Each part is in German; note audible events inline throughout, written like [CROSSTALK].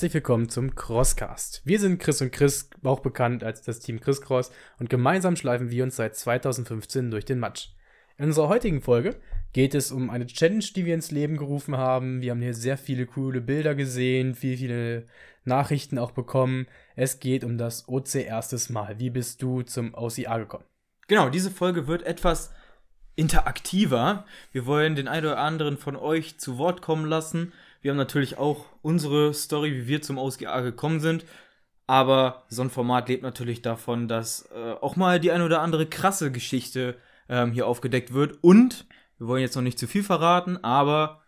Herzlich willkommen zum Crosscast. Wir sind Chris und Chris, auch bekannt als das Team Chris Cross, und gemeinsam schleifen wir uns seit 2015 durch den Matsch. In unserer heutigen Folge geht es um eine Challenge, die wir ins Leben gerufen haben. Wir haben hier sehr viele coole Bilder gesehen, viele, viele Nachrichten auch bekommen. Es geht um das OC erstes Mal. Wie bist du zum OCA gekommen? Genau, diese Folge wird etwas interaktiver. Wir wollen den einen oder anderen von euch zu Wort kommen lassen. Wir haben natürlich auch unsere Story, wie wir zum OSGA gekommen sind. Aber so ein Format lebt natürlich davon, dass äh, auch mal die eine oder andere krasse Geschichte ähm, hier aufgedeckt wird. Und wir wollen jetzt noch nicht zu viel verraten, aber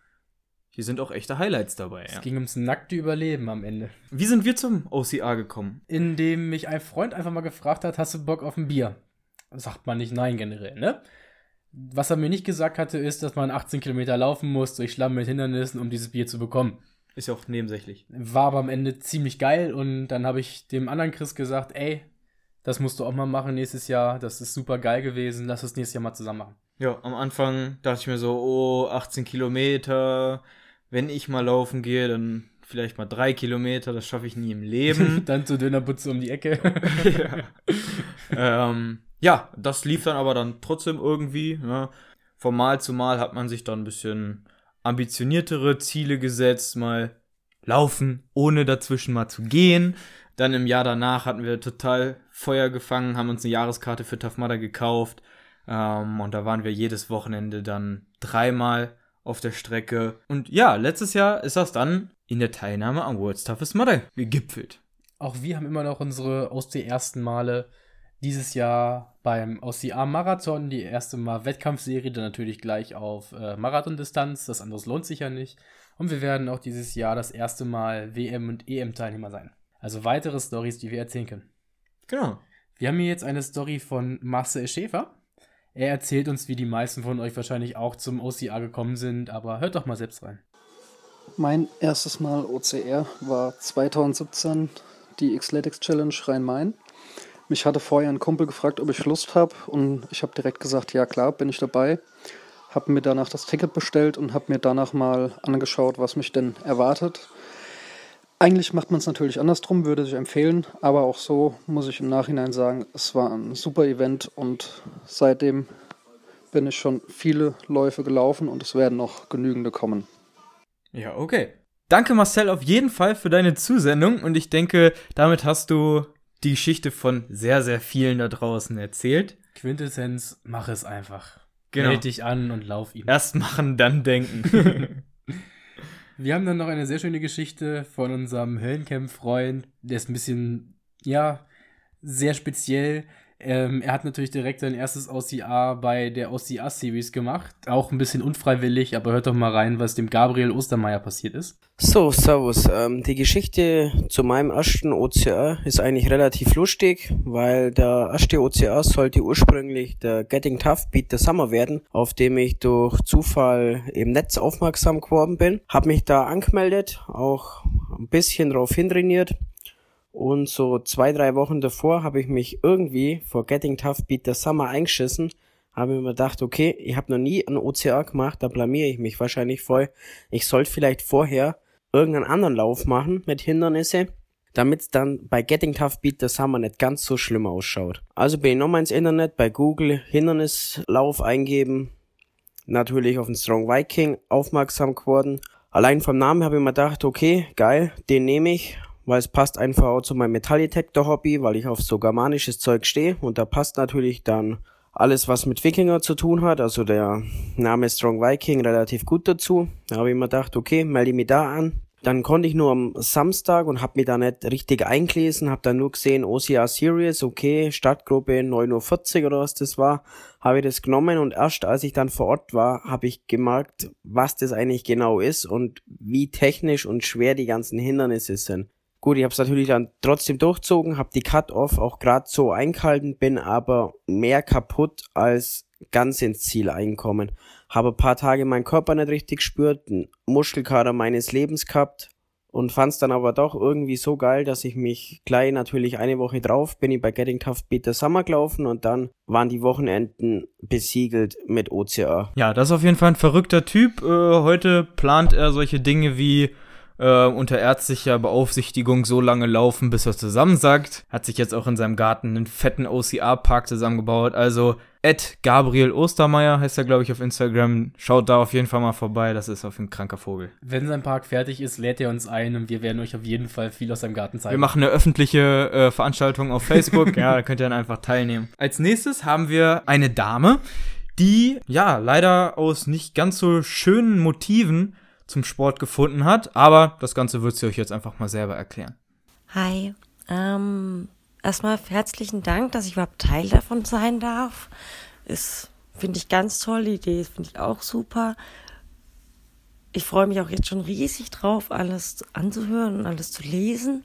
hier sind auch echte Highlights dabei. Es ja. ging ums nackte Überleben am Ende. Wie sind wir zum OCA gekommen? Indem mich ein Freund einfach mal gefragt hat, hast du Bock auf ein Bier? Sagt man nicht nein generell, ne? Was er mir nicht gesagt hatte, ist, dass man 18 Kilometer laufen muss durch Schlamm mit Hindernissen, um dieses Bier zu bekommen. Ist ja auch nebensächlich. War aber am Ende ziemlich geil und dann habe ich dem anderen Chris gesagt, ey, das musst du auch mal machen nächstes Jahr. Das ist super geil gewesen. Lass es nächstes Jahr mal zusammen machen. Ja, am Anfang dachte ich mir so, oh, 18 Kilometer. Wenn ich mal laufen gehe, dann vielleicht mal drei Kilometer. Das schaffe ich nie im Leben. [LAUGHS] dann zur Dönerbutze um die Ecke. [LAUGHS] ja. ähm, ja, das lief dann aber dann trotzdem irgendwie. Ja. Von Mal zu Mal hat man sich dann ein bisschen ambitioniertere Ziele gesetzt, mal laufen, ohne dazwischen mal zu gehen. Dann im Jahr danach hatten wir total Feuer gefangen, haben uns eine Jahreskarte für Mudder gekauft. Ähm, und da waren wir jedes Wochenende dann dreimal auf der Strecke. Und ja, letztes Jahr ist das dann in der Teilnahme am World's Toughest Mudder gegipfelt. Auch wir haben immer noch unsere aus den ersten Male dieses Jahr beim OCA Marathon, die erste Mal Wettkampfserie, dann natürlich gleich auf äh, Marathondistanz, das andere lohnt sich ja nicht. Und wir werden auch dieses Jahr das erste Mal WM- und EM-Teilnehmer sein. Also weitere Stories, die wir erzählen können. Genau. Wir haben hier jetzt eine Story von Marcel Schäfer. Er erzählt uns, wie die meisten von euch wahrscheinlich auch zum OCA gekommen sind, aber hört doch mal selbst rein. Mein erstes Mal OCR war 2017 die Xletics Challenge Rhein-Main. Mich hatte vorher ein Kumpel gefragt, ob ich Lust habe und ich habe direkt gesagt, ja klar, bin ich dabei. Habe mir danach das Ticket bestellt und habe mir danach mal angeschaut, was mich denn erwartet. Eigentlich macht man es natürlich andersrum, würde ich empfehlen, aber auch so muss ich im Nachhinein sagen, es war ein super Event und seitdem bin ich schon viele Läufe gelaufen und es werden noch genügende kommen. Ja, okay. Danke Marcel auf jeden Fall für deine Zusendung und ich denke, damit hast du die Geschichte von sehr, sehr vielen da draußen erzählt. Quintessenz, mach es einfach. Genau. Meld dich an und lauf ihm. Erst machen, dann denken. [LAUGHS] Wir haben dann noch eine sehr schöne Geschichte von unserem Höllencamp-Freund. Der ist ein bisschen, ja, sehr speziell. Ähm, er hat natürlich direkt sein erstes OCA bei der OCA Series gemacht. Auch ein bisschen unfreiwillig, aber hört doch mal rein, was dem Gabriel Ostermeier passiert ist. So, servus. Ähm, die Geschichte zu meinem ersten OCA ist eigentlich relativ lustig, weil der erste OCA sollte ursprünglich der Getting Tough Beat the Summer werden, auf dem ich durch Zufall im Netz aufmerksam geworden bin. Hab mich da angemeldet, auch ein bisschen drauf hintrainiert und so zwei, drei Wochen davor habe ich mich irgendwie vor Getting Tough Beat the Summer eingeschissen. Habe mir gedacht, okay, ich habe noch nie ein OCR gemacht, da blamiere ich mich wahrscheinlich voll. Ich sollte vielleicht vorher irgendeinen anderen Lauf machen mit Hindernisse, damit es dann bei Getting Tough Beat the Summer nicht ganz so schlimm ausschaut. Also bin ich nochmal ins Internet bei Google Hindernislauf eingeben, natürlich auf den Strong Viking aufmerksam geworden. Allein vom Namen habe ich mir gedacht, okay, geil, den nehme ich weil es passt einfach auch zu meinem Metalldetektor-Hobby, weil ich auf so germanisches Zeug stehe und da passt natürlich dann alles, was mit Wikinger zu tun hat, also der Name Strong Viking relativ gut dazu. Da habe ich mir gedacht, okay, melde mich da an. Dann konnte ich nur am Samstag und habe mich da nicht richtig eingelesen, habe dann nur gesehen OCR Series, okay, Startgruppe 9.40 Uhr oder was das war, habe ich das genommen und erst als ich dann vor Ort war, habe ich gemerkt, was das eigentlich genau ist und wie technisch und schwer die ganzen Hindernisse sind. Gut, ich habe es natürlich dann trotzdem durchzogen, habe die Cut-Off auch gerade so eingehalten, bin aber mehr kaputt als ganz ins Ziel einkommen. Habe ein paar Tage meinen Körper nicht richtig gespürt, einen Muskelkater meines Lebens gehabt und fand es dann aber doch irgendwie so geil, dass ich mich gleich natürlich eine Woche drauf bin ich bei Getting Tough Beat Summer gelaufen und dann waren die Wochenenden besiegelt mit OCR. Ja, das ist auf jeden Fall ein verrückter Typ. Äh, heute plant er solche Dinge wie äh, unter ärztlicher Beaufsichtigung so lange laufen, bis er zusammensackt. Hat sich jetzt auch in seinem Garten einen fetten OCR-Park zusammengebaut. Also Ed Gabriel Ostermeier heißt er, glaube ich, auf Instagram. Schaut da auf jeden Fall mal vorbei. Das ist auf ein kranker Vogel. Wenn sein Park fertig ist, lädt er uns ein und wir werden euch auf jeden Fall viel aus seinem Garten zeigen. Wir machen eine öffentliche äh, Veranstaltung auf Facebook. [LAUGHS] ja, da könnt ihr dann einfach teilnehmen. Als nächstes haben wir eine Dame, die ja leider aus nicht ganz so schönen Motiven zum Sport gefunden hat. Aber das Ganze wird sie euch jetzt einfach mal selber erklären. Hi. Ähm, erstmal herzlichen Dank, dass ich überhaupt Teil davon sein darf. Ist, finde ich ganz toll. Die Idee finde ich auch super. Ich freue mich auch jetzt schon riesig drauf, alles anzuhören und alles zu lesen.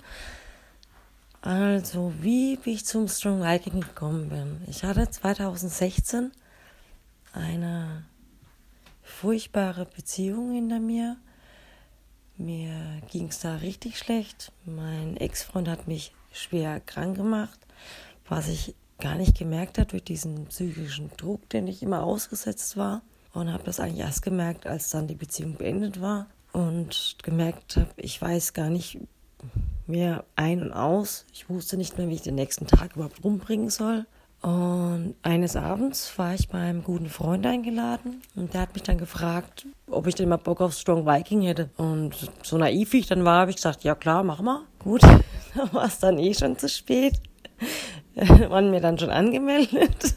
Also, wie bin ich zum Strong Viking gekommen bin? Ich hatte 2016 eine furchtbare Beziehung hinter mir. Mir ging es da richtig schlecht. Mein Ex-Freund hat mich schwer krank gemacht, was ich gar nicht gemerkt habe durch diesen psychischen Druck, den ich immer ausgesetzt war. Und habe das eigentlich erst gemerkt, als dann die Beziehung beendet war. Und gemerkt habe, ich weiß gar nicht mehr ein und aus. Ich wusste nicht mehr, wie ich den nächsten Tag überhaupt rumbringen soll. Und eines Abends war ich bei einem guten Freund eingeladen und der hat mich dann gefragt, ob ich denn mal Bock auf Strong Viking hätte. Und so naiv wie ich dann war, habe ich gesagt, ja klar, mach mal. Gut, [LAUGHS] da war es dann eh schon zu spät. [LAUGHS] waren mir dann schon angemeldet.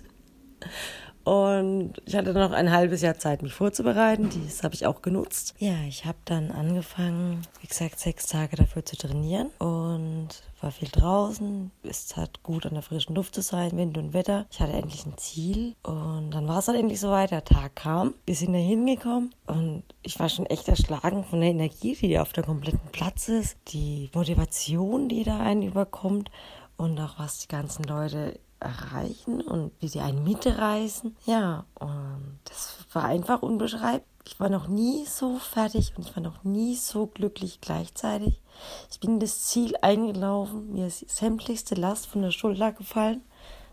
Und ich hatte noch ein halbes Jahr Zeit, mich vorzubereiten. Das habe ich auch genutzt. Ja, ich habe dann angefangen, wie gesagt, sechs Tage dafür zu trainieren und war viel draußen. Es hat gut an der frischen Luft zu sein, Wind und Wetter. Ich hatte endlich ein Ziel und dann war es halt endlich soweit. Der Tag kam, wir sind da hingekommen und ich war schon echt erschlagen von der Energie, die auf der kompletten Platz ist, die Motivation, die da einen überkommt und auch was die ganzen Leute erreichen und wie sie einen mitreißen. Ja, und das war einfach unbeschreiblich. Ich war noch nie so fertig und ich war noch nie so glücklich gleichzeitig. Ich bin in das Ziel eingelaufen, mir ist sämtlichste Last von der Schulter gefallen.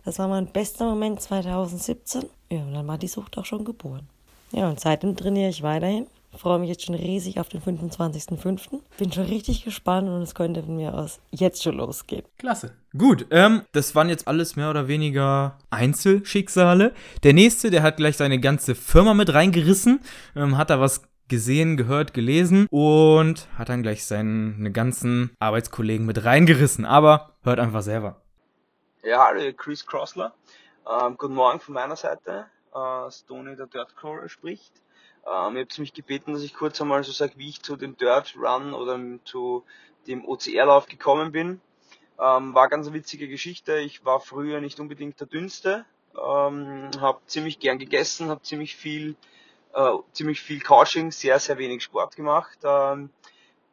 Das war mein bester Moment 2017. Ja, und dann war die Sucht auch schon geboren. Ja, und seitdem trainiere ich weiterhin freue mich jetzt schon riesig auf den 25.05. Bin schon richtig gespannt und es könnte von mir aus jetzt schon losgehen. Klasse. Gut, ähm, das waren jetzt alles mehr oder weniger Einzelschicksale. Der nächste, der hat gleich seine ganze Firma mit reingerissen, ähm, hat da was gesehen, gehört, gelesen und hat dann gleich seine ganzen Arbeitskollegen mit reingerissen. Aber hört einfach selber. Ja, hallo, Chris Crossler. Ähm, guten Morgen von meiner Seite. Äh, Stoney, der Dirtcrawler, spricht. Ähm, ihr habt mich gebeten, dass ich kurz einmal so sage, wie ich zu dem Dirt Run oder zu dem OCR-Lauf gekommen bin. Ähm, war ganz eine witzige Geschichte. Ich war früher nicht unbedingt der Dünnste, ähm, habe ziemlich gern gegessen, habe ziemlich viel, äh, ziemlich viel Couching, sehr, sehr wenig Sport gemacht. Ähm,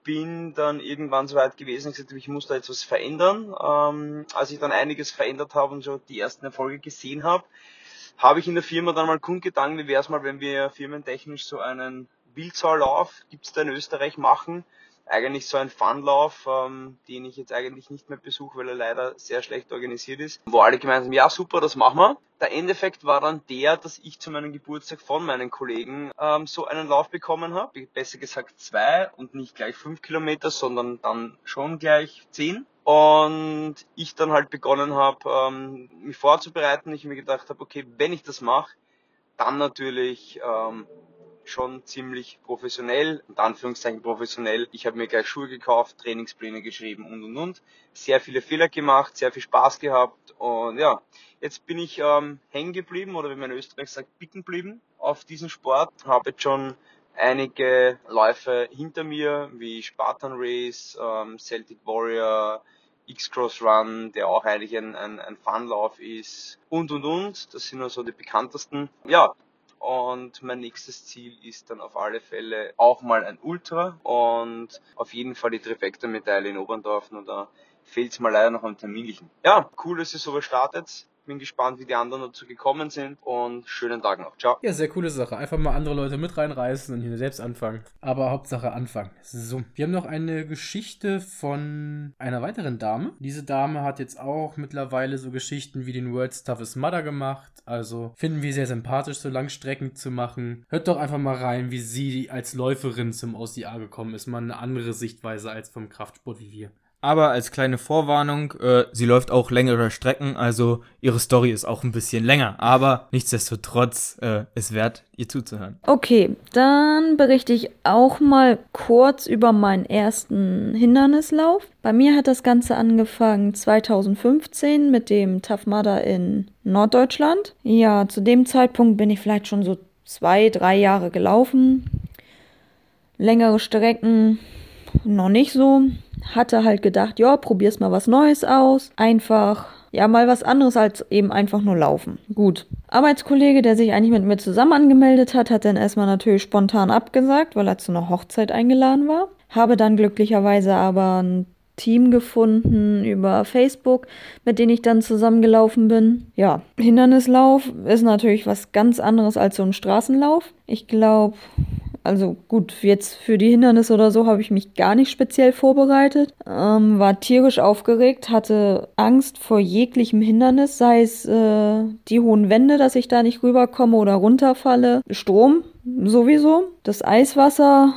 bin dann irgendwann so weit gewesen, ich gesagt, ich muss da etwas verändern. Ähm, als ich dann einiges verändert habe und so die ersten Erfolge gesehen habe, habe ich in der Firma dann mal kundgetan, wie wäre es mal, wenn wir firmentechnisch so einen Wildsauerlauf, gibt es da in Österreich, machen. Eigentlich so ein Funlauf, ähm, den ich jetzt eigentlich nicht mehr besuche, weil er leider sehr schlecht organisiert ist. Wo alle gemeinsam, ja super, das machen wir. Der Endeffekt war dann der, dass ich zu meinem Geburtstag von meinen Kollegen ähm, so einen Lauf bekommen habe. Besser gesagt zwei und nicht gleich fünf Kilometer, sondern dann schon gleich zehn und ich dann halt begonnen habe, ähm, mich vorzubereiten. Ich mir gedacht habe, okay, wenn ich das mache, dann natürlich ähm, schon ziemlich professionell, in Anführungszeichen professionell. Ich habe mir gleich Schuhe gekauft, Trainingspläne geschrieben und und und. Sehr viele Fehler gemacht, sehr viel Spaß gehabt und ja, jetzt bin ich ähm, hängen geblieben oder wie man in Österreich sagt, bicken geblieben auf diesen Sport. Habe jetzt schon einige Läufe hinter mir, wie Spartan Race, ähm, Celtic Warrior, X-Cross Run, der auch eigentlich ein, ein, ein Funlauf ist und und und. Das sind also die bekanntesten. Ja, und mein nächstes Ziel ist dann auf alle Fälle auch mal ein Ultra und auf jeden Fall die Trifecta-Medaille in Oberndorf und da fehlt es mal leider noch am Terminlichen. Ja, cool, dass ihr sowas startet. Bin gespannt, wie die anderen dazu gekommen sind und schönen Tag noch. Ciao. Ja, sehr coole Sache. Einfach mal andere Leute mit reinreißen und hier selbst anfangen. Aber Hauptsache anfangen. So, wir haben noch eine Geschichte von einer weiteren Dame. Diese Dame hat jetzt auch mittlerweile so Geschichten wie den World's Toughest Mother gemacht. Also finden wir sehr sympathisch, so Langstrecken zu machen. Hört doch einfach mal rein, wie sie als Läuferin zum OCA gekommen ist. Mal eine andere Sichtweise als vom Kraftsport wie wir. Aber als kleine Vorwarnung, äh, sie läuft auch längere Strecken, also ihre Story ist auch ein bisschen länger. Aber nichtsdestotrotz äh, ist wert, ihr zuzuhören. Okay, dann berichte ich auch mal kurz über meinen ersten Hindernislauf. Bei mir hat das Ganze angefangen 2015 mit dem Tough Mudder in Norddeutschland. Ja, zu dem Zeitpunkt bin ich vielleicht schon so zwei, drei Jahre gelaufen. Längere Strecken noch nicht so hatte halt gedacht, ja, probier's mal was Neues aus. Einfach, ja, mal was anderes als eben einfach nur laufen. Gut. Arbeitskollege, der sich eigentlich mit mir zusammen angemeldet hat, hat dann erstmal natürlich spontan abgesagt, weil er zu einer Hochzeit eingeladen war. Habe dann glücklicherweise aber ein Team gefunden über Facebook, mit denen ich dann zusammengelaufen bin. Ja, Hindernislauf ist natürlich was ganz anderes als so ein Straßenlauf. Ich glaube, also gut, jetzt für die Hindernisse oder so habe ich mich gar nicht speziell vorbereitet. Ähm, war tierisch aufgeregt, hatte Angst vor jeglichem Hindernis, sei es äh, die hohen Wände, dass ich da nicht rüberkomme oder runterfalle. Strom sowieso. Das Eiswasser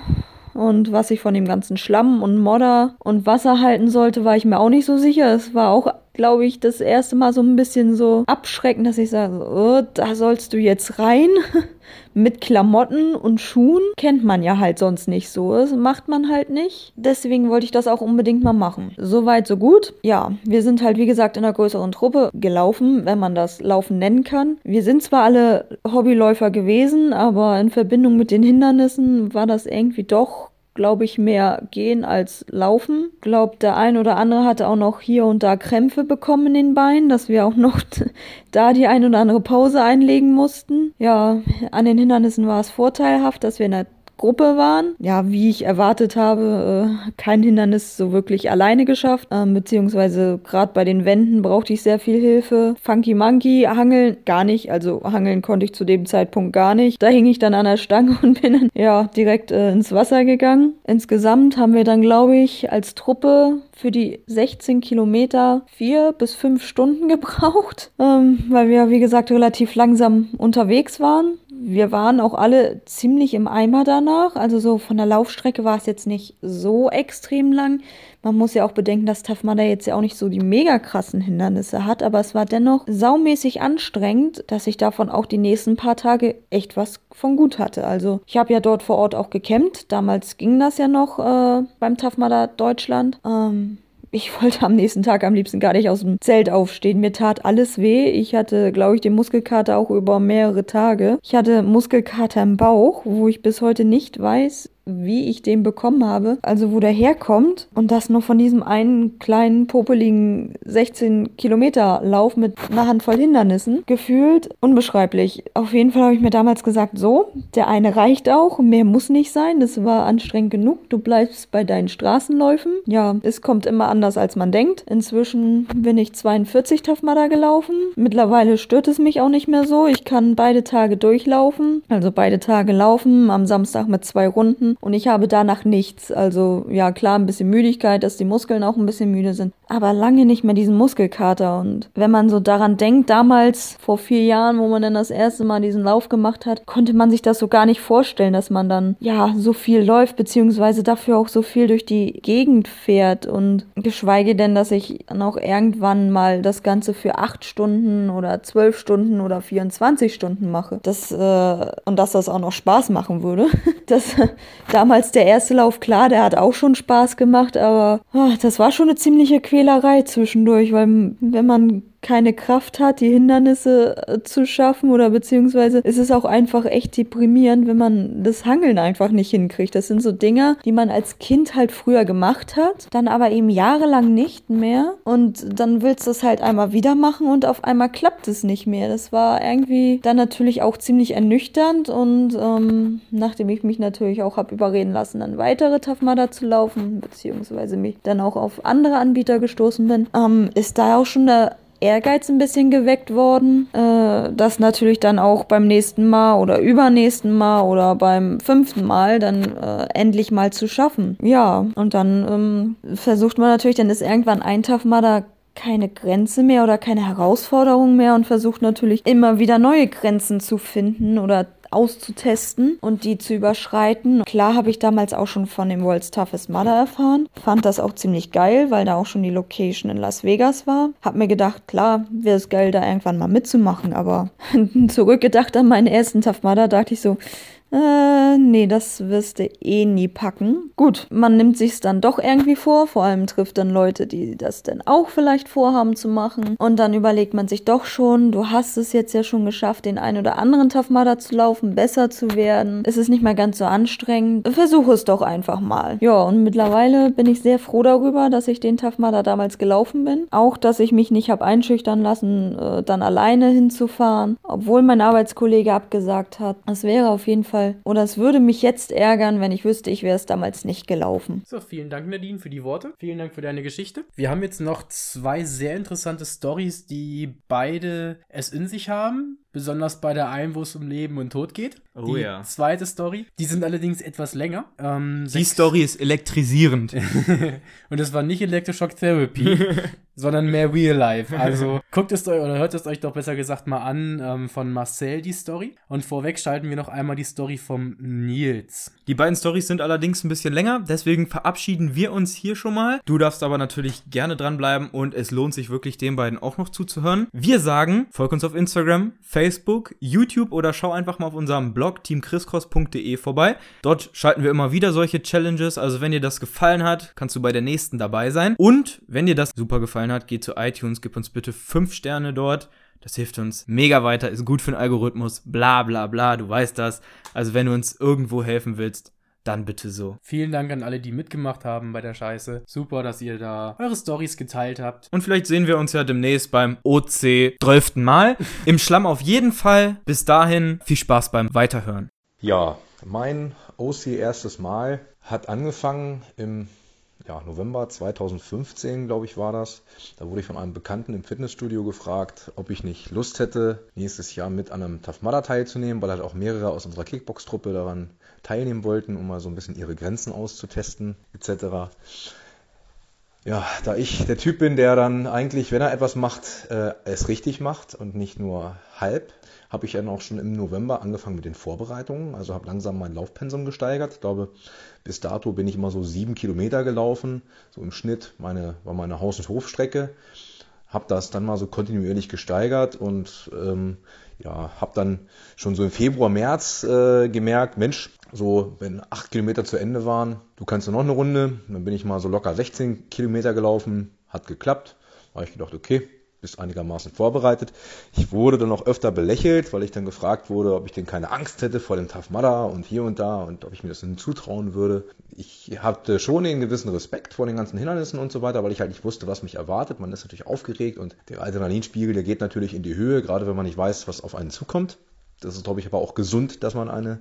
und was ich von dem ganzen Schlamm und Modder und Wasser halten sollte, war ich mir auch nicht so sicher. Es war auch, glaube ich, das erste Mal so ein bisschen so abschreckend, dass ich sage, oh, da sollst du jetzt rein. [LAUGHS] Mit Klamotten und Schuhen kennt man ja halt sonst nicht so. Das macht man halt nicht. Deswegen wollte ich das auch unbedingt mal machen. Soweit, so gut. Ja, wir sind halt, wie gesagt, in einer größeren Truppe gelaufen, wenn man das Laufen nennen kann. Wir sind zwar alle Hobbyläufer gewesen, aber in Verbindung mit den Hindernissen war das irgendwie doch glaube ich, mehr gehen als laufen. Glaubt, der ein oder andere hatte auch noch hier und da Krämpfe bekommen in den Beinen, dass wir auch noch [LAUGHS] da die ein oder andere Pause einlegen mussten. Ja, an den Hindernissen war es vorteilhaft, dass wir in der Gruppe waren. Ja, wie ich erwartet habe, äh, kein Hindernis so wirklich alleine geschafft. Ähm, beziehungsweise gerade bei den Wänden brauchte ich sehr viel Hilfe. Funky Monkey, Hangeln gar nicht. Also Hangeln konnte ich zu dem Zeitpunkt gar nicht. Da hing ich dann an der Stange [LAUGHS] und bin dann ja direkt äh, ins Wasser gegangen. Insgesamt haben wir dann, glaube ich, als Truppe für die 16 Kilometer vier bis fünf Stunden [LAUGHS] gebraucht, ähm, weil wir, wie gesagt, relativ langsam unterwegs waren wir waren auch alle ziemlich im Eimer danach. Also so von der Laufstrecke war es jetzt nicht so extrem lang. Man muss ja auch bedenken, dass Mudder jetzt ja auch nicht so die mega krassen Hindernisse hat, aber es war dennoch saumäßig anstrengend, dass ich davon auch die nächsten paar Tage echt was von gut hatte. Also ich habe ja dort vor Ort auch gecampt. Damals ging das ja noch äh, beim Mudder Deutschland. Ähm, ich wollte am nächsten Tag am liebsten gar nicht aus dem Zelt aufstehen. Mir tat alles weh. Ich hatte, glaube ich, den Muskelkater auch über mehrere Tage. Ich hatte Muskelkater im Bauch, wo ich bis heute nicht weiß, wie ich den bekommen habe, also wo der herkommt und das nur von diesem einen kleinen, popeligen 16 Kilometer Lauf mit einer Handvoll Hindernissen, gefühlt unbeschreiblich. Auf jeden Fall habe ich mir damals gesagt, so, der eine reicht auch, mehr muss nicht sein, das war anstrengend genug, du bleibst bei deinen Straßenläufen. Ja, es kommt immer anders, als man denkt. Inzwischen bin ich 42 Tafmada gelaufen. Mittlerweile stört es mich auch nicht mehr so. Ich kann beide Tage durchlaufen, also beide Tage laufen, am Samstag mit zwei Runden und ich habe danach nichts. Also ja, klar, ein bisschen Müdigkeit, dass die Muskeln auch ein bisschen müde sind, aber lange nicht mehr diesen Muskelkater. Und wenn man so daran denkt, damals vor vier Jahren, wo man dann das erste Mal diesen Lauf gemacht hat, konnte man sich das so gar nicht vorstellen, dass man dann ja so viel läuft, beziehungsweise dafür auch so viel durch die Gegend fährt. Und geschweige denn, dass ich dann auch irgendwann mal das Ganze für acht Stunden oder zwölf Stunden oder 24 Stunden mache. Das, äh, und dass das auch noch Spaß machen würde. [LAUGHS] Das, damals der erste Lauf, klar, der hat auch schon Spaß gemacht, aber ach, das war schon eine ziemliche Quälerei zwischendurch, weil wenn man keine Kraft hat, die Hindernisse äh, zu schaffen oder beziehungsweise ist es auch einfach echt deprimierend, wenn man das Hangeln einfach nicht hinkriegt. Das sind so Dinge, die man als Kind halt früher gemacht hat, dann aber eben jahrelang nicht mehr und dann willst du es halt einmal wieder machen und auf einmal klappt es nicht mehr. Das war irgendwie dann natürlich auch ziemlich ernüchternd und ähm, nachdem ich mich natürlich auch habe überreden lassen, dann weitere Tafmada zu laufen, beziehungsweise mich dann auch auf andere Anbieter gestoßen bin, ähm, ist da auch schon der Ehrgeiz ein bisschen geweckt worden, äh, das natürlich dann auch beim nächsten Mal oder übernächsten Mal oder beim fünften Mal dann äh, endlich mal zu schaffen. Ja, und dann ähm, versucht man natürlich, dann ist irgendwann ein Tag mal da keine Grenze mehr oder keine Herausforderung mehr und versucht natürlich immer wieder neue Grenzen zu finden oder auszutesten und die zu überschreiten. Klar habe ich damals auch schon von dem World's Toughest Mother erfahren. Fand das auch ziemlich geil, weil da auch schon die Location in Las Vegas war. Hab mir gedacht, klar, wäre es geil, da irgendwann mal mitzumachen, aber [LAUGHS] zurückgedacht an meinen ersten Tough Mudder dachte ich so, äh, nee, das wirst du eh nie packen. Gut, man nimmt sich's dann doch irgendwie vor, vor allem trifft dann Leute, die das dann auch vielleicht vorhaben zu machen. Und dann überlegt man sich doch schon, du hast es jetzt ja schon geschafft, den ein oder anderen Mudder zu laufen, besser zu werden. Es ist nicht mehr ganz so anstrengend. Versuche es doch einfach mal. Ja, und mittlerweile bin ich sehr froh darüber, dass ich den Mudder damals gelaufen bin. Auch, dass ich mich nicht habe einschüchtern lassen, äh, dann alleine hinzufahren, obwohl mein Arbeitskollege abgesagt hat. Es wäre auf jeden Fall Fall. Oder es würde mich jetzt ärgern, wenn ich wüsste, ich wäre es damals nicht gelaufen. So, vielen Dank, Nadine, für die Worte. Vielen Dank für deine Geschichte. Wir haben jetzt noch zwei sehr interessante Stories, die beide es in sich haben. Besonders bei der einen, wo es um Leben und Tod geht. Oh die ja. zweite Story. Die sind allerdings etwas länger. Ähm, Die Story ist elektrisierend. [LAUGHS] und es war nicht Electroshock Therapy, [LAUGHS] sondern mehr Real Life. Also [LAUGHS] guckt es euch oder hört es euch doch besser gesagt mal an ähm, von Marcel die Story. Und vorweg schalten wir noch einmal die Story vom Nils. Die beiden Stories sind allerdings ein bisschen länger, deswegen verabschieden wir uns hier schon mal. Du darfst aber natürlich gerne dranbleiben und es lohnt sich wirklich den beiden auch noch zuzuhören. Wir sagen, folg uns auf Instagram, Facebook, YouTube oder schau einfach mal auf unserem Blog teamchriscross.de vorbei. Dort schalten wir immer wieder solche Challenges, also wenn dir das gefallen hat, kannst du bei der nächsten dabei sein. Und wenn dir das super gefallen hat, geh zu iTunes, gib uns bitte 5 Sterne dort. Das hilft uns mega weiter, ist gut für den Algorithmus, bla bla bla, du weißt das. Also wenn du uns irgendwo helfen willst, dann bitte so. Vielen Dank an alle, die mitgemacht haben bei der Scheiße. Super, dass ihr da eure Stories geteilt habt. Und vielleicht sehen wir uns ja demnächst beim OC 12. Mal. [LAUGHS] Im Schlamm auf jeden Fall. Bis dahin, viel Spaß beim Weiterhören. Ja, mein OC erstes Mal hat angefangen im ja, November 2015, glaube ich, war das. Da wurde ich von einem Bekannten im Fitnessstudio gefragt, ob ich nicht Lust hätte, nächstes Jahr mit an einem Tough Mudder teilzunehmen, weil halt auch mehrere aus unserer Kickbox-Truppe daran teilnehmen wollten, um mal so ein bisschen ihre Grenzen auszutesten, etc. Ja, da ich der Typ bin, der dann eigentlich, wenn er etwas macht, äh, es richtig macht und nicht nur halb, habe ich dann auch schon im November angefangen mit den Vorbereitungen. Also habe langsam mein Laufpensum gesteigert. Ich glaube, bis dato bin ich immer so sieben Kilometer gelaufen, so im Schnitt meine, war meine Haus- und Hofstrecke. Habe das dann mal so kontinuierlich gesteigert und ähm, ja, habe dann schon so im Februar, März äh, gemerkt, Mensch, so wenn acht Kilometer zu Ende waren, du kannst ja noch eine Runde. Dann bin ich mal so locker 16 Kilometer gelaufen, hat geklappt. Da habe ich gedacht, okay, bist einigermaßen vorbereitet. Ich wurde dann auch öfter belächelt, weil ich dann gefragt wurde, ob ich denn keine Angst hätte vor dem Tough Mudder und hier und da und ob ich mir das denn zutrauen würde. Ich hatte schon einen gewissen Respekt vor den ganzen Hindernissen und so weiter, weil ich halt nicht wusste, was mich erwartet. Man ist natürlich aufgeregt und der Adrenalinspiegel, der geht natürlich in die Höhe, gerade wenn man nicht weiß, was auf einen zukommt. Das ist, glaube ich, aber auch gesund, dass man eine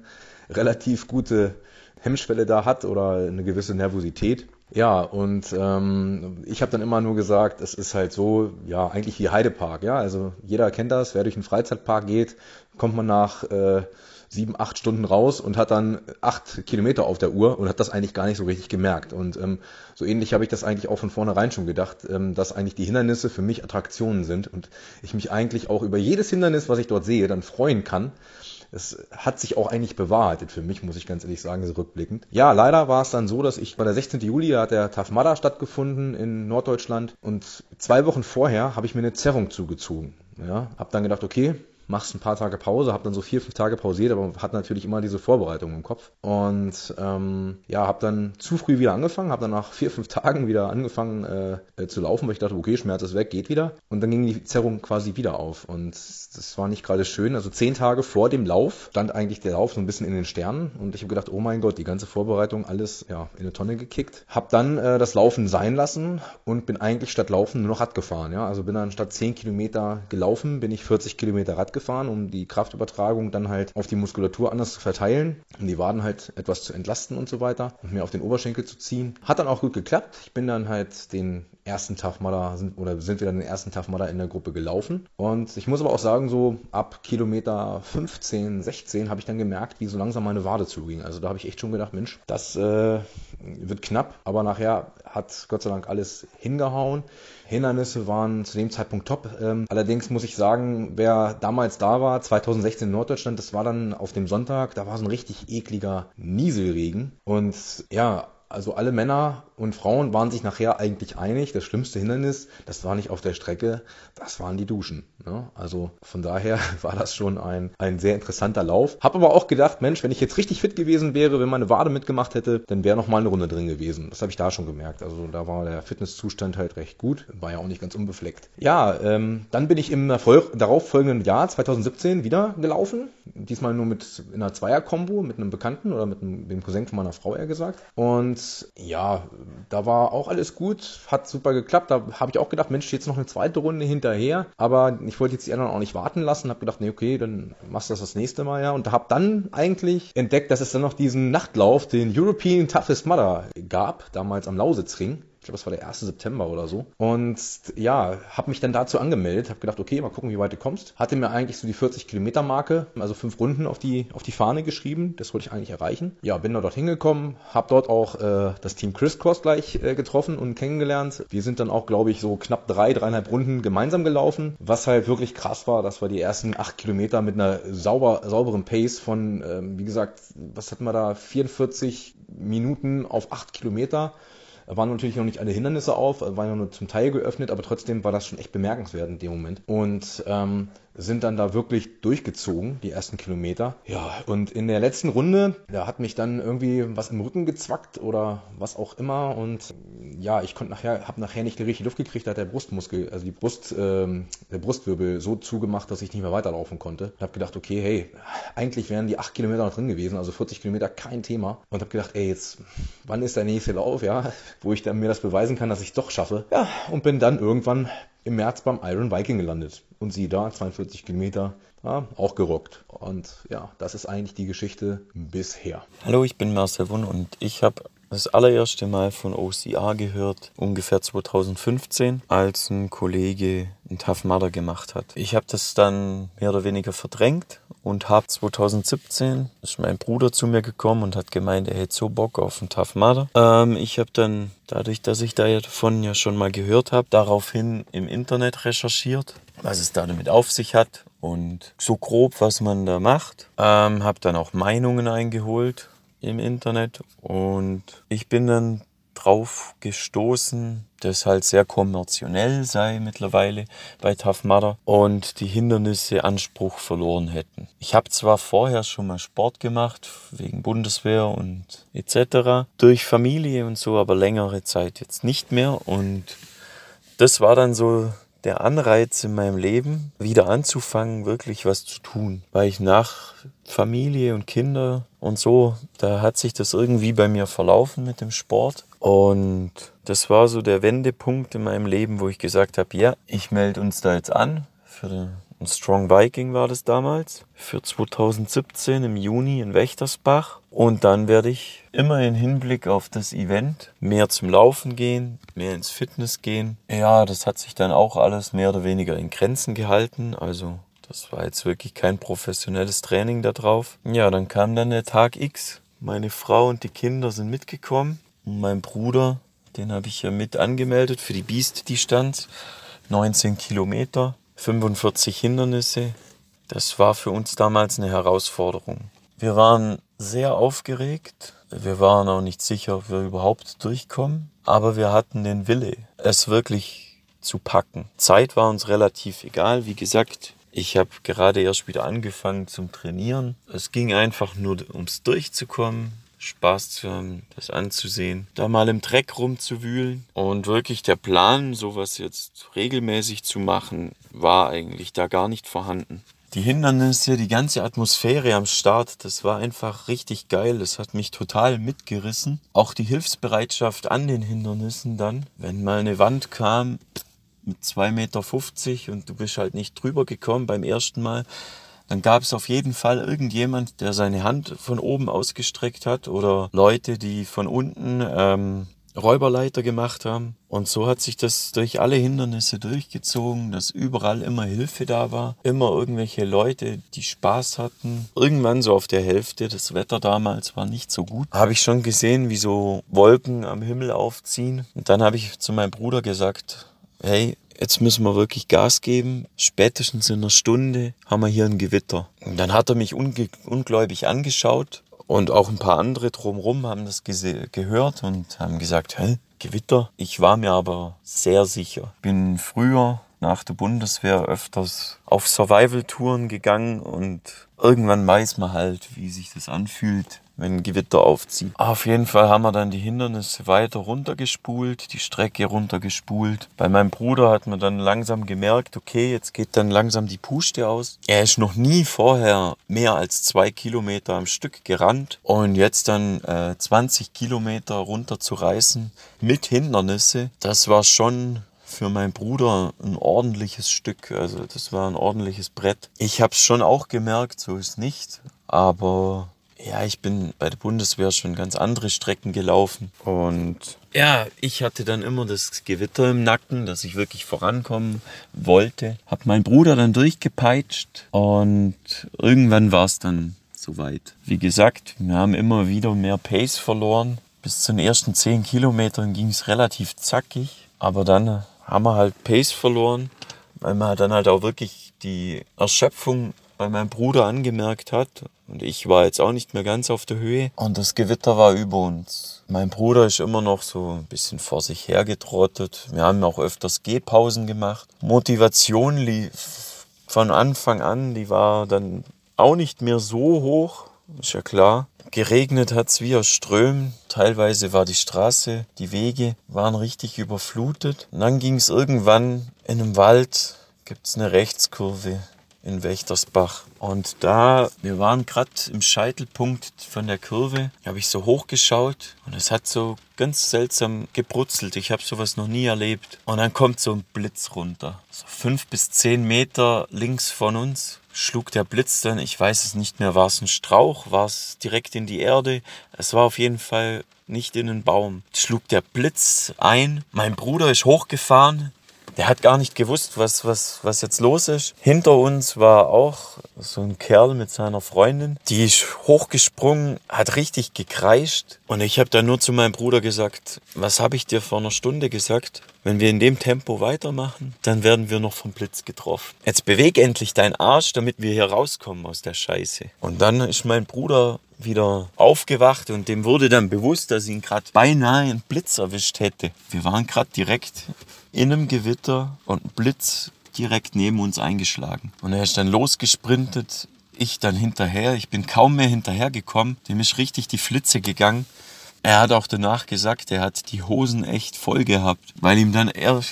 relativ gute Hemmschwelle da hat oder eine gewisse Nervosität. Ja, und ähm, ich habe dann immer nur gesagt, es ist halt so, ja, eigentlich wie Heidepark, ja. Also jeder kennt das, wer durch einen Freizeitpark geht, kommt man nach äh, sieben, acht Stunden raus und hat dann acht Kilometer auf der Uhr und hat das eigentlich gar nicht so richtig gemerkt. Und ähm, so ähnlich habe ich das eigentlich auch von vornherein schon gedacht, ähm, dass eigentlich die Hindernisse für mich Attraktionen sind und ich mich eigentlich auch über jedes Hindernis, was ich dort sehe, dann freuen kann. Es hat sich auch eigentlich bewahrheitet für mich, muss ich ganz ehrlich sagen, so rückblickend. Ja, leider war es dann so, dass ich, bei der 16. Juli hat der Mudder stattgefunden in Norddeutschland und zwei Wochen vorher habe ich mir eine Zerrung zugezogen. Ja, habe dann gedacht, okay, machst ein paar Tage Pause, habe dann so vier, fünf Tage pausiert, aber hat natürlich immer diese Vorbereitung im Kopf. Und ähm, ja, habe dann zu früh wieder angefangen, habe dann nach vier, fünf Tagen wieder angefangen äh, äh, zu laufen, weil ich dachte, okay, Schmerz ist weg, geht wieder. Und dann ging die Zerrung quasi wieder auf. Und das war nicht gerade schön. Also zehn Tage vor dem Lauf stand eigentlich der Lauf so ein bisschen in den Sternen. Und ich habe gedacht, oh mein Gott, die ganze Vorbereitung, alles ja, in eine Tonne gekickt. Habe dann äh, das Laufen sein lassen und bin eigentlich statt Laufen nur noch Rad gefahren. Ja? Also bin dann statt 10 Kilometer gelaufen, bin ich 40 Kilometer Rad gefahren, um die Kraftübertragung dann halt auf die Muskulatur anders zu verteilen, um die Waden halt etwas zu entlasten und so weiter und mir auf den Oberschenkel zu ziehen. Hat dann auch gut geklappt. Ich bin dann halt den ersten Mudder sind, oder sind wir dann den ersten Mudder in der Gruppe gelaufen. Und ich muss aber auch sagen, so ab Kilometer 15, 16 habe ich dann gemerkt, wie so langsam meine Wade zuging. Also da habe ich echt schon gedacht, Mensch, das äh, wird knapp, aber nachher hat Gott sei Dank alles hingehauen. Hindernisse waren zu dem Zeitpunkt top. Ähm, allerdings muss ich sagen, wer damals da war, 2016 in Norddeutschland, das war dann auf dem Sonntag, da war so ein richtig ekliger Nieselregen. Und ja, also alle Männer und Frauen waren sich nachher eigentlich einig, das schlimmste Hindernis, das war nicht auf der Strecke, das waren die Duschen. Ne? Also von daher [LAUGHS] war das schon ein, ein sehr interessanter Lauf. Hab aber auch gedacht, Mensch, wenn ich jetzt richtig fit gewesen wäre, wenn meine Wade mitgemacht hätte, dann wäre noch mal eine Runde drin gewesen. Das habe ich da schon gemerkt. Also da war der Fitnesszustand halt recht gut, war ja auch nicht ganz unbefleckt. Ja, ähm, dann bin ich im darauffolgenden Jahr 2017 wieder gelaufen. Diesmal nur mit in einer Zweier-Kombo mit einem Bekannten oder mit einem, dem Cousin von meiner Frau eher gesagt. Und ja, da war auch alles gut, hat super geklappt. Da habe ich auch gedacht, Mensch, jetzt noch eine zweite Runde hinterher. Aber ich wollte jetzt die anderen auch nicht warten lassen. Habe gedacht, nee, okay, dann machst du das das nächste Mal ja. Und habe dann eigentlich entdeckt, dass es dann noch diesen Nachtlauf, den European Toughest Mudder gab, damals am Lausitzring glaube, es war der 1. September oder so. Und ja, habe mich dann dazu angemeldet, habe gedacht, okay, mal gucken, wie weit du kommst. Hatte mir eigentlich so die 40 Kilometer Marke, also fünf Runden auf die, auf die Fahne geschrieben. Das wollte ich eigentlich erreichen. Ja, bin da dort hingekommen, habe dort auch äh, das Team Crisscross gleich äh, getroffen und kennengelernt. Wir sind dann auch, glaube ich, so knapp drei, dreieinhalb Runden gemeinsam gelaufen. Was halt wirklich krass war, das war die ersten acht Kilometer mit einer sauber, sauberen Pace von, äh, wie gesagt, was hatten wir da, 44 Minuten auf acht Kilometer. Waren natürlich noch nicht alle Hindernisse auf, waren ja nur zum Teil geöffnet, aber trotzdem war das schon echt bemerkenswert in dem Moment. Und ähm, sind dann da wirklich durchgezogen, die ersten Kilometer. Ja, und in der letzten Runde, da hat mich dann irgendwie was im Rücken gezwackt oder was auch immer. Und ja, ich konnte nachher, habe nachher nicht richtig Luft gekriegt, da hat der Brustmuskel, also die Brust, ähm, der Brustwirbel so zugemacht, dass ich nicht mehr weiterlaufen konnte. Ich habe gedacht, okay, hey, eigentlich wären die acht Kilometer noch drin gewesen, also 40 Kilometer kein Thema. Und habe gedacht, ey, jetzt, wann ist der nächste Lauf, ja, wo ich dann mir das beweisen kann, dass ich es doch schaffe. Ja, und bin dann irgendwann im März beim Iron Viking gelandet. Und sie da, 42 Kilometer, ja, auch gerockt. Und ja, das ist eigentlich die Geschichte bisher. Hallo, ich bin Marcel Wunn und ich habe das allererste Mal von OCA gehört, ungefähr 2015, als ein Kollege einen Tough Mudder gemacht hat. Ich habe das dann mehr oder weniger verdrängt und habe 2017 ist mein Bruder zu mir gekommen und hat gemeint, er hätte so Bock auf einen Tough Mudder. Ähm, ich habe dann, dadurch, dass ich da davon ja schon mal gehört habe, daraufhin im Internet recherchiert, was es da damit auf sich hat und so grob, was man da macht. Ähm, habe dann auch Meinungen eingeholt im Internet und ich bin dann drauf gestoßen, dass halt sehr kommerziell sei mittlerweile bei Tough Mudder und die Hindernisse Anspruch verloren hätten. Ich habe zwar vorher schon mal Sport gemacht, wegen Bundeswehr und etc., durch Familie und so, aber längere Zeit jetzt nicht mehr und das war dann so der Anreiz in meinem Leben, wieder anzufangen, wirklich was zu tun. Weil ich nach Familie und Kinder und so, da hat sich das irgendwie bei mir verlaufen mit dem Sport. Und das war so der Wendepunkt in meinem Leben, wo ich gesagt habe, ja, ich melde uns da jetzt an für den Strong Viking war das damals für 2017 im Juni in Wächtersbach. Und dann werde ich immer in Hinblick auf das Event mehr zum Laufen gehen, mehr ins Fitness gehen. Ja, das hat sich dann auch alles mehr oder weniger in Grenzen gehalten. Also das war jetzt wirklich kein professionelles Training da drauf. Ja, dann kam dann der Tag X. Meine Frau und die Kinder sind mitgekommen. Und mein Bruder, den habe ich ja mit angemeldet für die Beast-Distanz. 19 Kilometer. 45 Hindernisse. Das war für uns damals eine Herausforderung. Wir waren sehr aufgeregt. Wir waren auch nicht sicher, ob wir überhaupt durchkommen. Aber wir hatten den Wille, es wirklich zu packen. Zeit war uns relativ egal. Wie gesagt, ich habe gerade erst wieder angefangen zum Trainieren. Es ging einfach nur ums Durchzukommen, Spaß zu haben, das anzusehen, da mal im Dreck rumzuwühlen. Und wirklich der Plan, sowas jetzt regelmäßig zu machen, war eigentlich da gar nicht vorhanden. Die Hindernisse, die ganze Atmosphäre am Start, das war einfach richtig geil. Das hat mich total mitgerissen. Auch die Hilfsbereitschaft an den Hindernissen dann. Wenn mal eine Wand kam mit 2,50 Meter und du bist halt nicht drüber gekommen beim ersten Mal, dann gab es auf jeden Fall irgendjemand, der seine Hand von oben ausgestreckt hat oder Leute, die von unten ähm, Räuberleiter gemacht haben. Und so hat sich das durch alle Hindernisse durchgezogen, dass überall immer Hilfe da war, immer irgendwelche Leute, die Spaß hatten. Irgendwann so auf der Hälfte, das Wetter damals war nicht so gut, habe ich schon gesehen, wie so Wolken am Himmel aufziehen. Und dann habe ich zu meinem Bruder gesagt, hey, jetzt müssen wir wirklich Gas geben. Spätestens in einer Stunde haben wir hier ein Gewitter. Und dann hat er mich ungläubig angeschaut und auch ein paar andere drumherum haben das gehört und haben gesagt, hä, Gewitter? Ich war mir aber sehr sicher. Bin früher nach der Bundeswehr öfters auf Survival-Touren gegangen und irgendwann weiß man halt, wie sich das anfühlt, wenn Gewitter aufzieht. Auf jeden Fall haben wir dann die Hindernisse weiter runtergespult, die Strecke runtergespult. Bei meinem Bruder hat man dann langsam gemerkt, okay, jetzt geht dann langsam die Puste aus. Er ist noch nie vorher mehr als zwei Kilometer am Stück gerannt und jetzt dann äh, 20 Kilometer runter zu reißen mit Hindernisse, das war schon für meinen Bruder ein ordentliches Stück. Also das war ein ordentliches Brett. Ich habe es schon auch gemerkt, so ist nicht. Aber ja, ich bin bei der Bundeswehr schon ganz andere Strecken gelaufen. Und ja, ich hatte dann immer das Gewitter im Nacken, dass ich wirklich vorankommen wollte. Hab meinen Bruder dann durchgepeitscht und irgendwann war es dann soweit. Wie gesagt, wir haben immer wieder mehr Pace verloren. Bis zu den ersten zehn Kilometern ging es relativ zackig. Aber dann haben wir halt Pace verloren, weil man dann halt auch wirklich die Erschöpfung bei meinem Bruder angemerkt hat. Und ich war jetzt auch nicht mehr ganz auf der Höhe. Und das Gewitter war über uns. Mein Bruder ist immer noch so ein bisschen vor sich hergetrottet. Wir haben auch öfters Gehpausen gemacht. Motivation lief von Anfang an, die war dann auch nicht mehr so hoch. Ist ja klar. Geregnet hat es wie aus Strömen. Teilweise war die Straße, die Wege waren richtig überflutet. Und dann ging es irgendwann in einem Wald, gibt es eine Rechtskurve in Wächtersbach. Und da, wir waren gerade im Scheitelpunkt von der Kurve, habe ich so hochgeschaut und es hat so ganz seltsam gebrutzelt. Ich habe sowas noch nie erlebt. Und dann kommt so ein Blitz runter. So fünf bis zehn Meter links von uns schlug der Blitz dann, ich weiß es nicht mehr, war es ein Strauch, war es direkt in die Erde. Es war auf jeden Fall nicht in einen Baum. Schlug der Blitz ein. Mein Bruder ist hochgefahren, der hat gar nicht gewusst, was, was, was jetzt los ist. Hinter uns war auch so ein Kerl mit seiner Freundin. Die ist hochgesprungen, hat richtig gekreischt. Und ich habe dann nur zu meinem Bruder gesagt, was habe ich dir vor einer Stunde gesagt? Wenn wir in dem Tempo weitermachen, dann werden wir noch vom Blitz getroffen. Jetzt beweg endlich deinen Arsch, damit wir hier rauskommen aus der Scheiße. Und dann ist mein Bruder wieder aufgewacht und dem wurde dann bewusst, dass ihn gerade beinahe ein Blitz erwischt hätte. Wir waren gerade direkt in einem Gewitter und ein Blitz direkt neben uns eingeschlagen. Und er ist dann losgesprintet, ich dann hinterher. Ich bin kaum mehr hinterhergekommen. Dem ist richtig die Flitze gegangen. Er hat auch danach gesagt, er hat die Hosen echt voll gehabt, weil ihm dann erst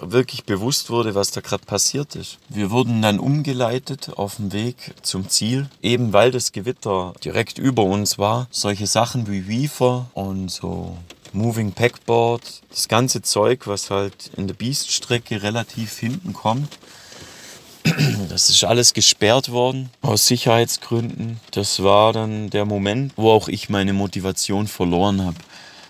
wirklich bewusst wurde, was da gerade passiert ist. Wir wurden dann umgeleitet auf dem Weg zum Ziel, eben weil das Gewitter direkt über uns war. Solche Sachen wie Weaver und so Moving Packboard, das ganze Zeug, was halt in der Beast-Strecke relativ hinten kommt. [CLEARS THROAT] Das ist alles gesperrt worden aus Sicherheitsgründen. Das war dann der Moment, wo auch ich meine Motivation verloren habe.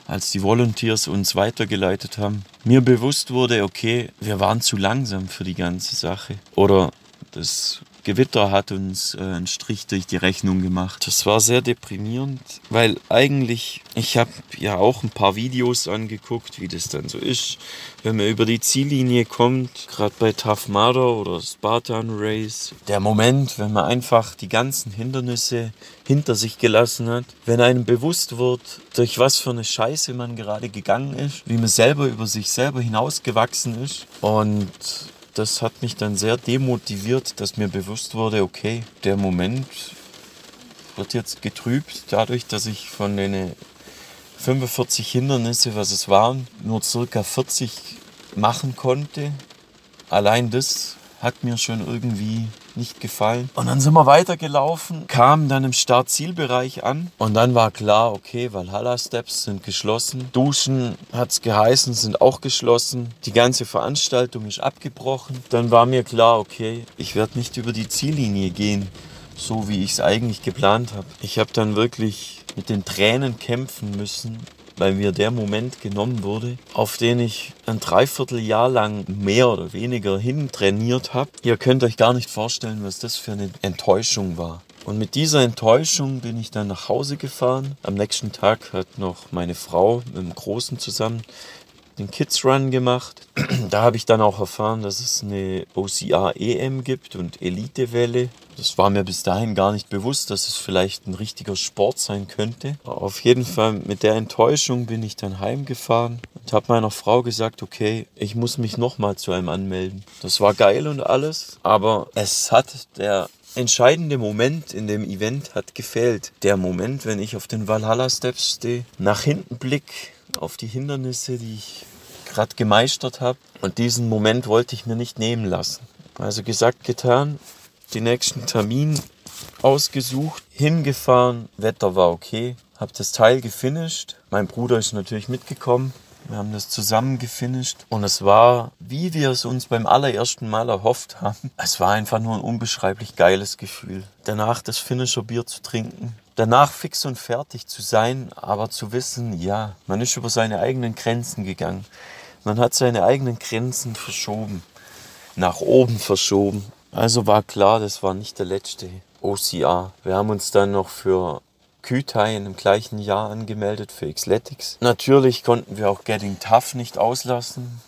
Als die Volunteers uns weitergeleitet haben, mir bewusst wurde, okay, wir waren zu langsam für die ganze Sache. Oder das Gewitter hat uns äh, einen Strich durch die Rechnung gemacht. Das war sehr deprimierend, weil eigentlich, ich habe ja auch ein paar Videos angeguckt, wie das dann so ist, wenn man über die Ziellinie kommt, gerade bei Tough Mudder oder Spartan Race. Der Moment, wenn man einfach die ganzen Hindernisse hinter sich gelassen hat, wenn einem bewusst wird, durch was für eine Scheiße man gerade gegangen ist, wie man selber über sich selber hinausgewachsen ist und das hat mich dann sehr demotiviert, dass mir bewusst wurde, okay, der Moment wird jetzt getrübt dadurch, dass ich von den 45 Hindernisse, was es waren, nur circa 40 machen konnte. Allein das hat mir schon irgendwie nicht gefallen. Und dann sind wir weitergelaufen, kamen dann im Start-Zielbereich an und dann war klar, okay, Valhalla Steps sind geschlossen. Duschen hat es geheißen, sind auch geschlossen. Die ganze Veranstaltung ist abgebrochen. Dann war mir klar, okay, ich werde nicht über die Ziellinie gehen, so wie ich es eigentlich geplant habe. Ich habe dann wirklich mit den Tränen kämpfen müssen, weil mir der Moment genommen wurde, auf den ich ein Dreivierteljahr lang mehr oder weniger hin trainiert habe. Ihr könnt euch gar nicht vorstellen, was das für eine Enttäuschung war. Und mit dieser Enttäuschung bin ich dann nach Hause gefahren. Am nächsten Tag hat noch meine Frau mit dem Großen zusammen den Kids Run gemacht. [CLEARS THROAT] Da habe ich dann auch erfahren, dass es eine OCR EM gibt und Elitewelle. Das war mir bis dahin gar nicht bewusst, dass es vielleicht ein richtiger Sport sein könnte. Auf jeden Fall mit der Enttäuschung bin ich dann heimgefahren und habe meiner Frau gesagt, okay, ich muss mich nochmal zu einem anmelden. Das war geil und alles, aber es hat der entscheidende Moment in dem Event hat gefehlt. Der Moment, wenn ich auf den Valhalla Steps stehe, nach hinten blick auf die Hindernisse, die ich gerade gemeistert habe. Und diesen Moment wollte ich mir nicht nehmen lassen. Also gesagt, getan, den nächsten Termin ausgesucht, hingefahren, Wetter war okay, habe das Teil gefinisht. Mein Bruder ist natürlich mitgekommen. Wir haben das zusammen gefinisht und es war, wie wir es uns beim allerersten Mal erhofft haben. [LAUGHS] Es war einfach nur ein unbeschreiblich geiles Gefühl. Danach das Finisher-Bier zu trinken, danach fix und fertig zu sein, aber zu wissen, ja, man ist über seine eigenen Grenzen gegangen. Man hat seine eigenen Grenzen verschoben, nach oben verschoben. Also war klar, das war nicht der letzte OCR. Wir haben uns dann noch für Kütai im gleichen Jahr angemeldet für Xletics. Natürlich konnten wir auch Getting Tough nicht auslassen,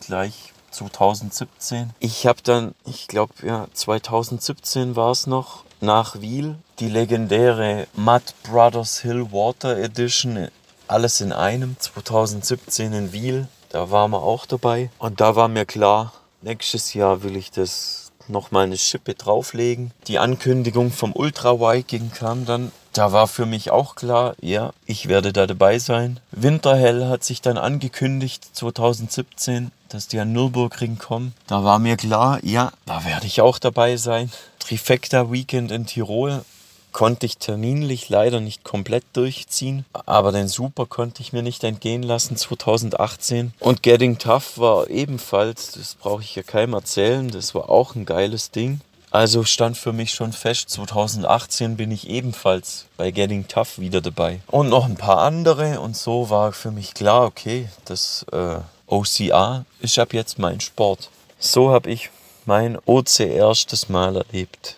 gleich 2017. Ich habe dann, ich glaube ja, 2017 war es noch, nach Wiel die legendäre Mud Brothers Hill Water Edition, alles in einem, 2017 in Wiel. Da waren wir auch dabei. Und da war mir klar, nächstes Jahr will ich das nochmal eine Schippe drauflegen. Die Ankündigung vom Ultra Viking kam dann. Da war für mich auch klar, ja, ich werde da dabei sein. Winterhell hat sich dann angekündigt 2017, dass die an Nürburgring kommen. Da war mir klar, ja, da werde ich auch dabei sein. Trifecta Weekend in Tirol konnte ich terminlich leider nicht komplett durchziehen, aber den Super konnte ich mir nicht entgehen lassen 2018. Und Getting Tough war ebenfalls, das brauche ich ja keinem erzählen, das war auch ein geiles Ding. Also stand für mich schon fest, 2018 bin ich ebenfalls bei Getting Tough wieder dabei. Und noch ein paar andere und so war für mich klar, okay, das äh, OCR ist ab jetzt mein Sport. So habe ich mein OC erstes Mal erlebt.